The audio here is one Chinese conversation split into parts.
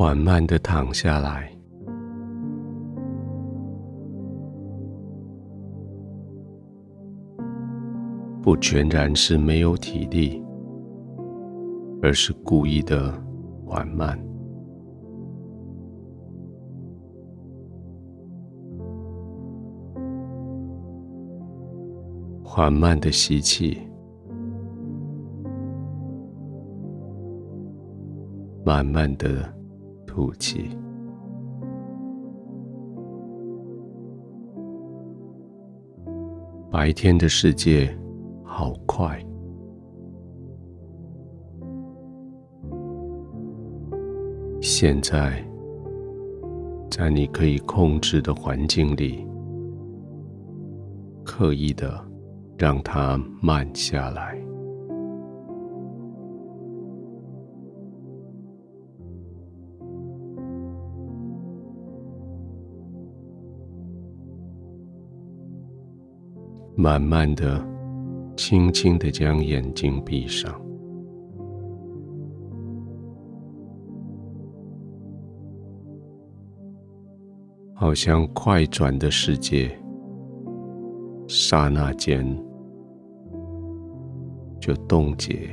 缓慢的躺下来，不全然是没有体力，而是故意的缓慢。缓慢的吸气。慢慢的吐气。白天的世界好快，现在在你可以控制的环境里，刻意的让它慢下来。慢慢的、轻轻的将眼睛闭上，好像快转的世界，刹那间就冻结，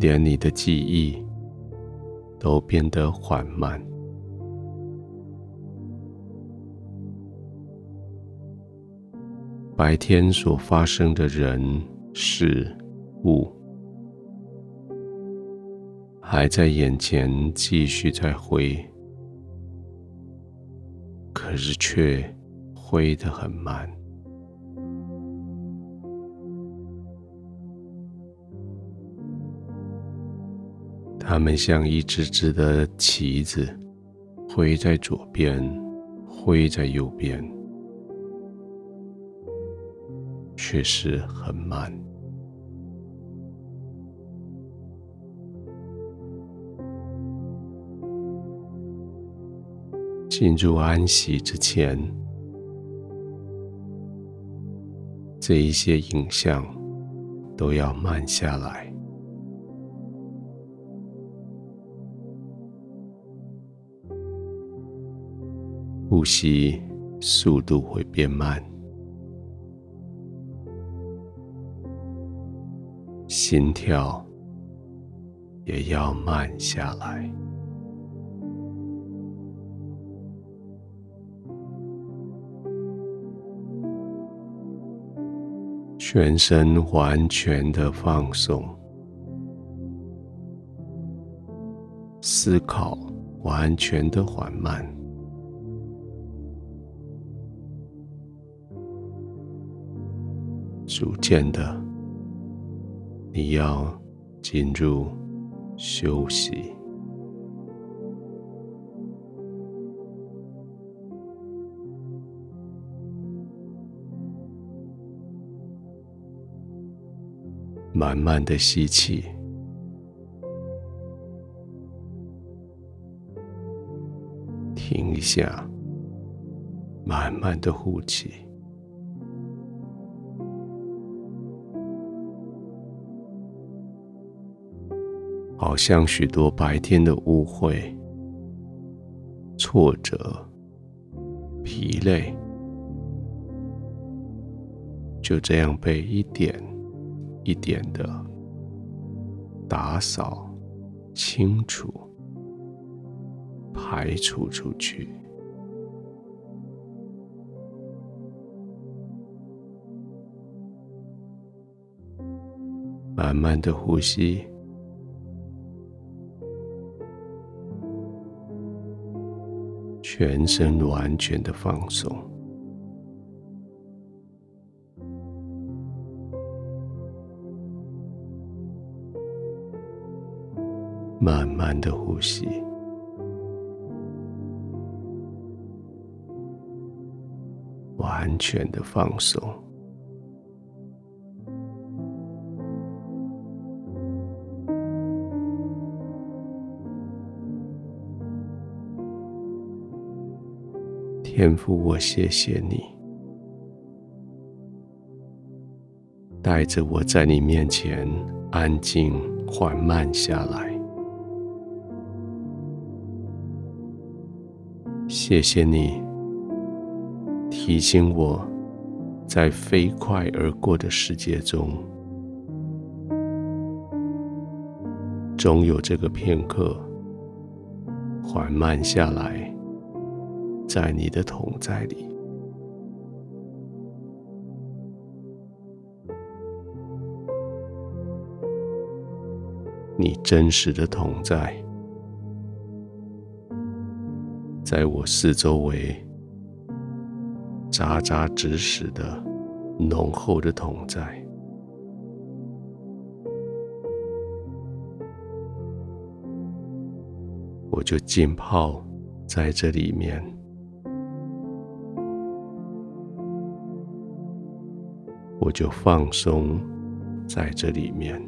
连你的记忆都变得缓慢。白天所发生的人事物，还在眼前继续在挥，可是却挥得很慢。他们像一只只的旗子，挥在左边，挥在右边。确实很慢。进入安息之前，这一些影像都要慢下来。呼吸速度会变慢。心跳也要慢下来，全身完全的放松，思考完全的缓慢，逐渐的。你要进入休息，慢慢的吸气，停一下，慢慢的呼气。好像许多白天的误会、挫折、疲累，就这样被一点一点的打扫、清除、排除出去。慢慢的呼吸。全身完全的放松，慢慢的呼吸，完全的放松。天父，我谢谢你，带着我在你面前安静缓慢下来。谢谢你提醒我，在飞快而过的世界中，总有这个片刻缓慢下来，在你的同在里，你真实的同在。在我四周围，扎扎实实的、浓厚的同在，我就浸泡在这里面，我就放松在这里面。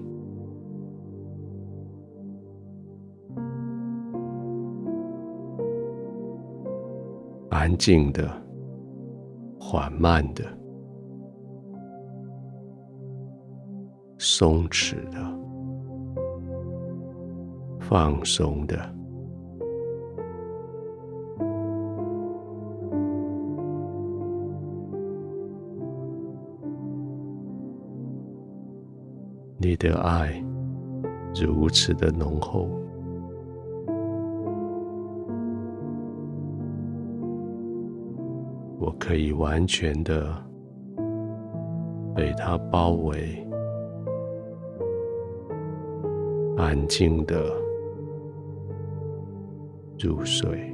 安静的、缓慢的、松弛的、放松的，你的爱如此的浓厚。我可以完全的被它包围，安静的入睡。